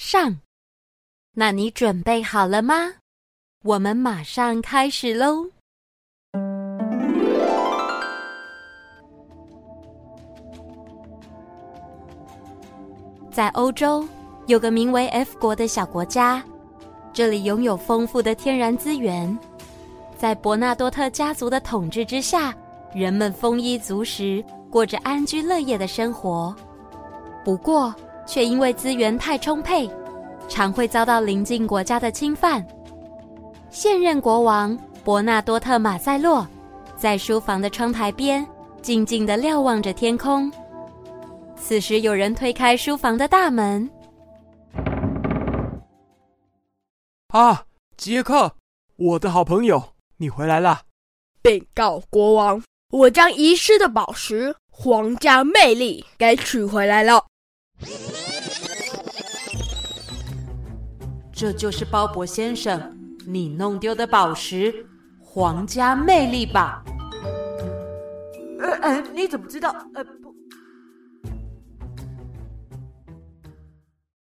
上，那你准备好了吗？我们马上开始喽！在欧洲，有个名为 F 国的小国家，这里拥有丰富的天然资源。在伯纳多特家族的统治之下，人们丰衣足食，过着安居乐业的生活。不过，却因为资源太充沛，常会遭到邻近国家的侵犯。现任国王伯纳多特马塞洛在书房的窗台边静静地瞭望着天空。此时，有人推开书房的大门。啊，杰克，我的好朋友，你回来了！禀告国王，我将遗失的宝石——皇家魅力给取回来了。这就是鲍勃先生你弄丢的宝石——皇家魅力吧？呃呃，你怎么知道？呃不，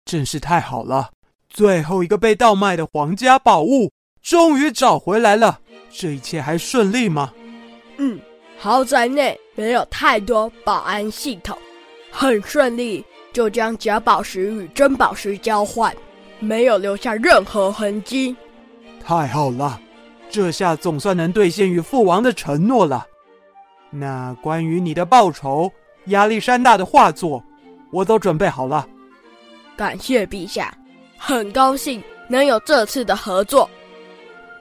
真是太好了！最后一个被盗卖的皇家宝物终于找回来了。这一切还顺利吗？嗯，豪宅内没有太多保安系统，很顺利。就将假宝石与真宝石交换，没有留下任何痕迹。太好了，这下总算能兑现与父王的承诺了。那关于你的报酬，亚历山大的画作，我都准备好了。感谢陛下，很高兴能有这次的合作。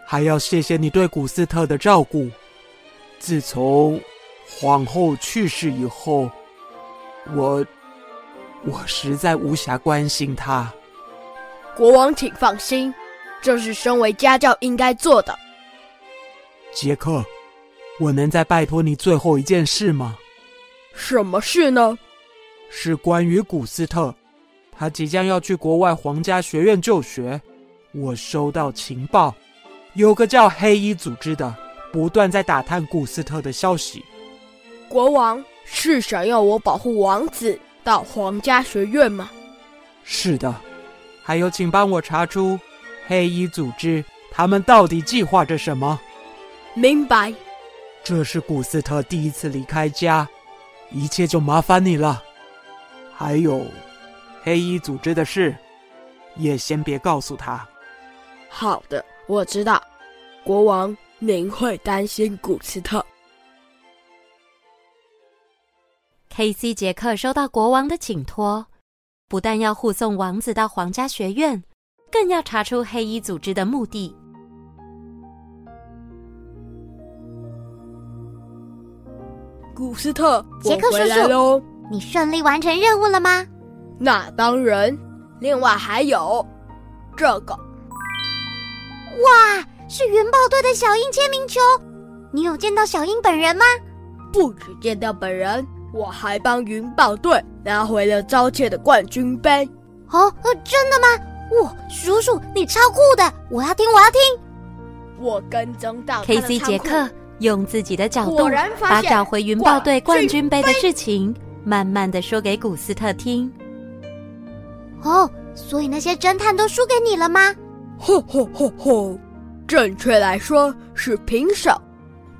还要谢谢你对古斯特的照顾。自从皇后去世以后，我。我实在无暇关心他。国王，请放心，这是身为家教应该做的。杰克，我能再拜托你最后一件事吗？什么事呢？是关于古斯特，他即将要去国外皇家学院就学。我收到情报，有个叫黑衣组织的，不断在打探古斯特的消息。国王是想要我保护王子到皇家学院吗？是的，还有，请帮我查出黑衣组织他们到底计划着什么。明白。这是古斯特第一次离开家，一切就麻烦你了。还有，黑衣组织的事，也先别告诉他。好的，我知道。国王，您会担心古斯特。K.C. 杰克收到国王的请托，不但要护送王子到皇家学院，更要查出黑衣组织的目的。古斯特，杰克叔叔，你顺利完成任务了吗？那当然。另外还有这个，哇，是云豹队的小樱签名球。你有见到小樱本人吗？不止见到本人。我还帮云豹队拿回了遭窃的冠军杯。哦，真的吗？哇，叔叔你超酷的！我要听，我要听。我跟踪到 K.C. 杰克用自己的角度，把找回云豹队冠军杯的事情，慢慢的说给古斯特听。哦，所以那些侦探都输给你了吗？吼吼吼吼！正确来说是平手。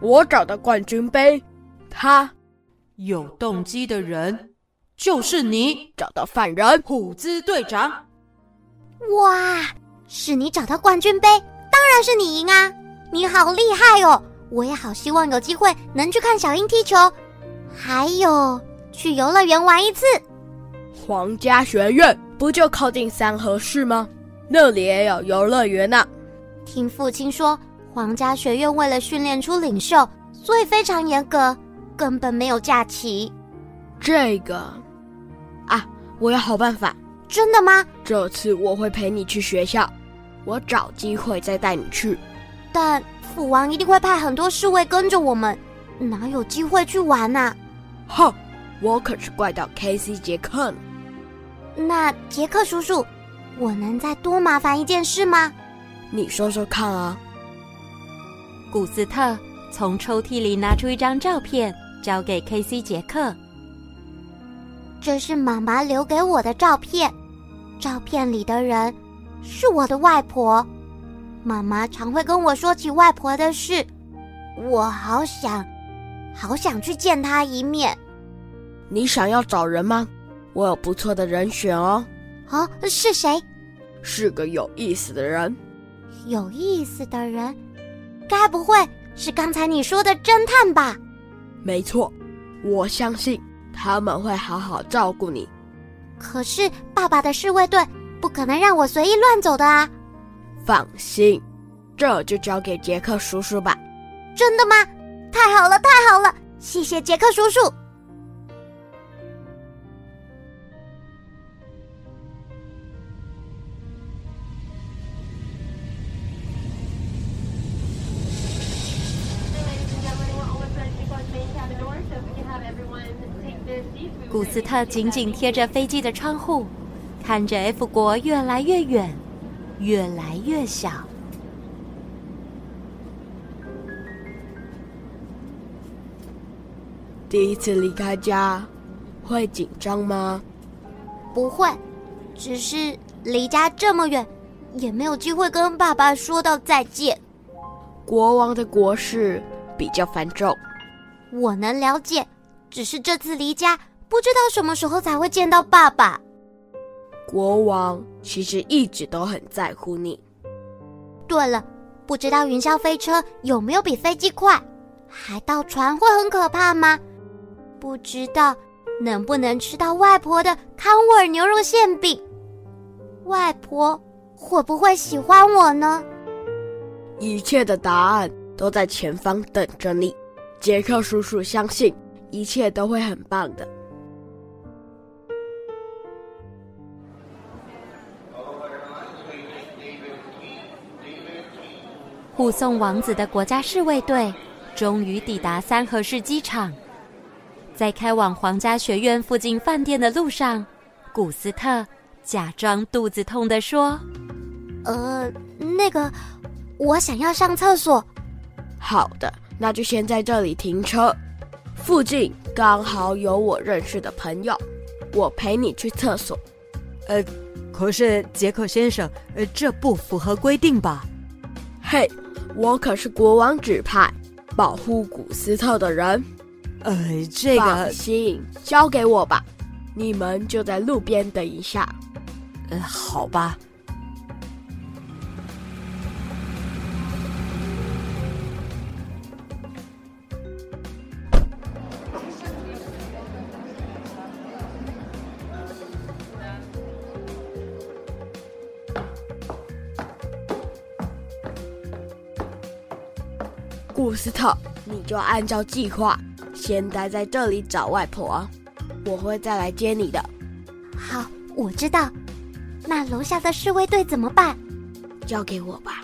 我找的冠军杯，他。有动机的人就是你，找到犯人，虎子队长。哇，是你找到冠军杯，当然是你赢啊！你好厉害哦！我也好希望有机会能去看小鹰踢球，还有去游乐园玩一次。皇家学院不就靠近三河市吗？那里也有游乐园呢。听父亲说，皇家学院为了训练出领袖，所以非常严格。根本没有假期，这个啊，我有好办法，真的吗？这次我会陪你去学校，我找机会再带你去。但父王一定会派很多侍卫跟着我们，哪有机会去玩呢？哼，我可是怪盗 K.C. 杰克呢。那杰克叔叔，我能再多麻烦一件事吗？你说说看啊。古斯特从抽屉里拿出一张照片，交给 K.C. 杰克。这是妈妈留给我的照片，照片里的人是我的外婆。妈妈常会跟我说起外婆的事，我好想，好想去见她一面。你想要找人吗？我有不错的人选哦。啊，是谁？是个有意思的人。有意思的人，该不会是刚才你说的侦探吧？没错，我相信他们会好好照顾你。可是爸爸的侍卫队不可能让我随意乱走的啊！放心，这就交给杰克叔叔吧。真的吗？太好了，太好了！谢谢杰克叔叔。古斯特紧紧贴着飞机的窗户，看着 F 国越来越远。越来越小。第一次离开家，会紧张吗？不会，只是离家这么远，也没有机会跟爸爸说到再见。国王的国事比较繁重，我能了解，只是这次离家，不知道什么时候才会见到爸爸。国王其实一直都很在乎你。对了，不知道云霄飞车有没有比飞机快？海盗船会很可怕吗？不知道能不能吃到外婆的康沃尔牛肉馅饼？外婆会不会喜欢我呢？一切的答案都在前方等着你，杰克叔叔相信一切都会很棒的。护送王子的国家侍卫队终于抵达三河市机场，在开往皇家学院附近饭店的路上，古斯特假装肚子痛地说：“呃，那个，我想要上厕所。”“好的，那就先在这里停车。附近刚好有我认识的朋友，我陪你去厕所。”“呃，可是杰克先生，呃，这不符合规定吧？”“嘿。”我可是国王指派保护古斯特的人，呃，这个放心，交给我吧。你们就在路边等一下。呃，好吧。古斯特，你就按照计划先待在这里找外婆，我会再来接你的。好，我知道。那楼下的侍卫队怎么办？交给我吧。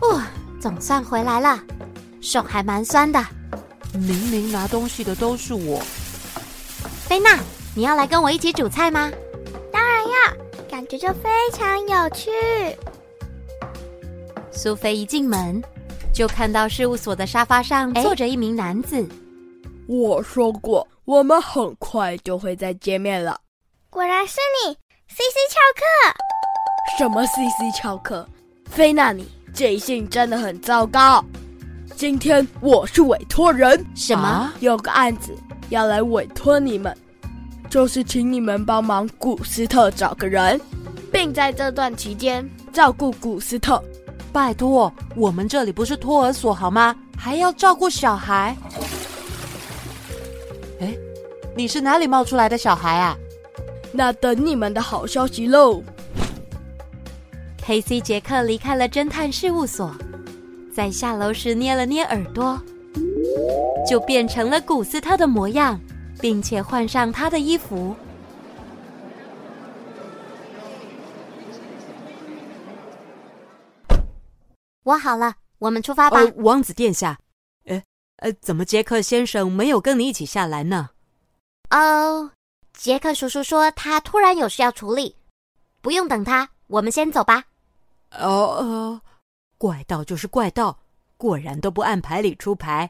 哦，总算回来了，手还蛮酸的。明明拿东西的都是我。菲娜，你要来跟我一起煮菜吗？感觉就非常有趣。苏菲一进门，就看到事务所的沙发上坐着一名男子。我说过，我们很快就会再见面了。果然是你，C.C. 翘课。什么 C.C. 翘课？菲娜，你记性真的很糟糕。今天我是委托人，什么？啊？有个案子要来委托你们。就是请你们帮忙古斯特找个人，并在这段期间照顾古斯特。拜托，我们这里不是托儿所好吗？还要照顾小孩？哎，你是哪里冒出来的小孩啊？那等你们的好消息喽。黑 C 杰克离开了侦探事务所，在下楼时捏了捏耳朵。就变成了古斯特的模样，并且换上他的衣服。我好了，我们出发吧。呃，王子殿下，呃，呃，怎么杰克先生没有跟你一起下来呢？哦，杰克叔叔说他突然有事要处理，不用等他，我们先走吧。哦哦，怪盗就是怪盗，果然都不按牌理出牌。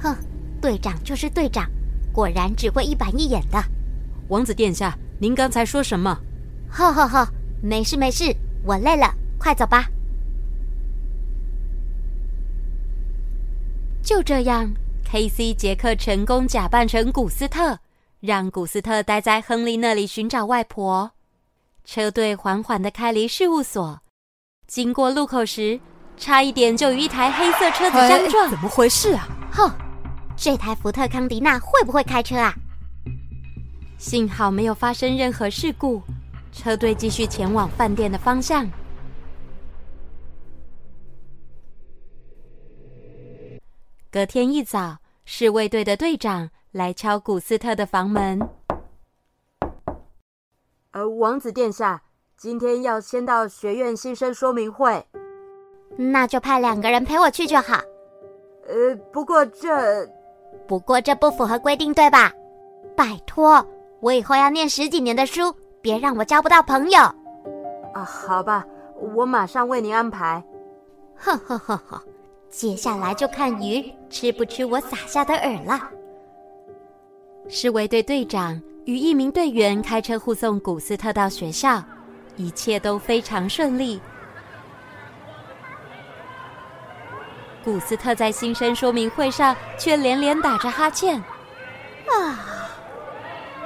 哼，队长就是队长，果然只会一板一眼的。王子殿下，您刚才说什么？呵呵呵。没事没事，我累了，快走吧。就这样，K.C. 杰克成功假扮成古斯特，让古斯特待在亨利那里寻找外婆。车队缓缓的开离事务所，经过路口时，差一点就与一台黑色车子相撞。怎么回事啊？哼，这台福特康迪娜会不会开车啊？幸好没有发生任何事故。车队继续前往饭店的方向。隔天一早，侍卫队的队长来敲古斯特的房门。呃，王子殿下，今天要先到学院新生说明会，那就派两个人陪我去就好。呃，不过这，不过这不符合规定，对吧？拜托，我以后要念十几年的书。别让我交不到朋友！啊，好吧，我马上为您安排。呵呵呵呵，接下来就看鱼吃不吃我撒下的饵了。侍卫队队长与一名队员开车护送古斯特到学校，一切都非常顺利。古斯特在新生说明会上却连连打着哈欠。啊，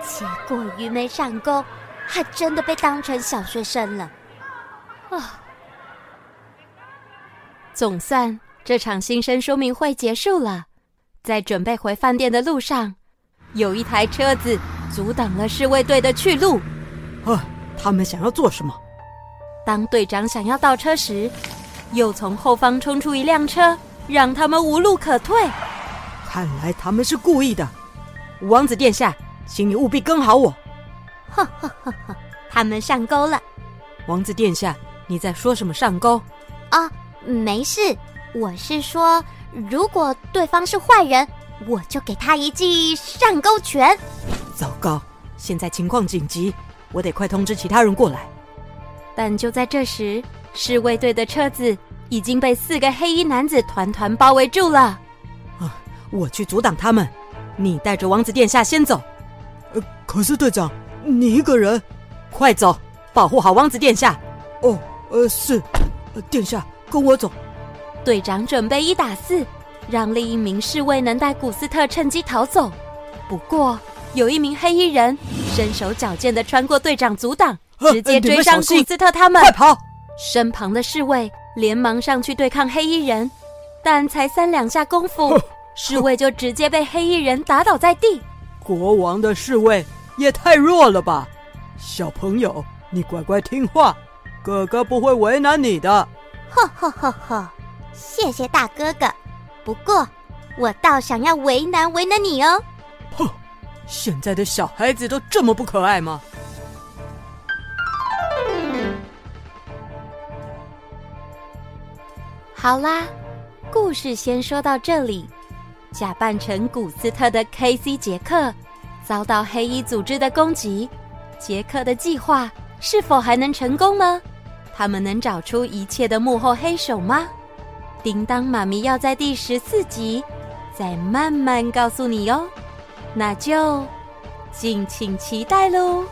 结果鱼没上钩。还真的被当成小学生了，啊！总算这场新生说明会结束了，在准备回饭店的路上，有一台车子阻挡了侍卫队的去路。啊！他们想要做什么？当队长想要倒车时，又从后方冲出一辆车，让他们无路可退。看来他们是故意的。王子殿下，请你务必跟好我。哈哈哈哈，他们上钩了。王子殿下，你在说什么上钩？啊，没事，我是说，如果对方是坏人，我就给他一记上钩拳。糟糕，现在情况紧急，我得快通知其他人过来。但就在这时，侍卫队的车子已经被四个黑衣男子团团包围住了。啊，我去阻挡他们，你带着王子殿下先走。呃，可是队长。你一个人，快走，保护好王子殿下。哦，呃，是，呃，殿下，跟我走。队长准备一打四，让另一名侍卫能带古斯特趁机逃走。不过，有一名黑衣人身手矫健的穿过队长阻挡，直接追上古斯特他们。快跑！身旁的侍卫连忙上去对抗黑衣人，但才三两下功夫，侍卫就直接被黑衣人打倒在地。国王的侍卫。也太弱了吧，小朋友，你乖乖听话，哥哥不会为难你的。呵呵呵呵，谢谢大哥哥。不过，我倒想要为难为难你哦。哼，现在的小孩子都这么不可爱吗？好啦，故事先说到这里。假扮成古斯特的 K.C. 杰克。遭到黑衣组织的攻击，杰克的计划是否还能成功呢？他们能找出一切的幕后黑手吗？叮当妈咪要在第十四集再慢慢告诉你哟，那就敬请期待喽。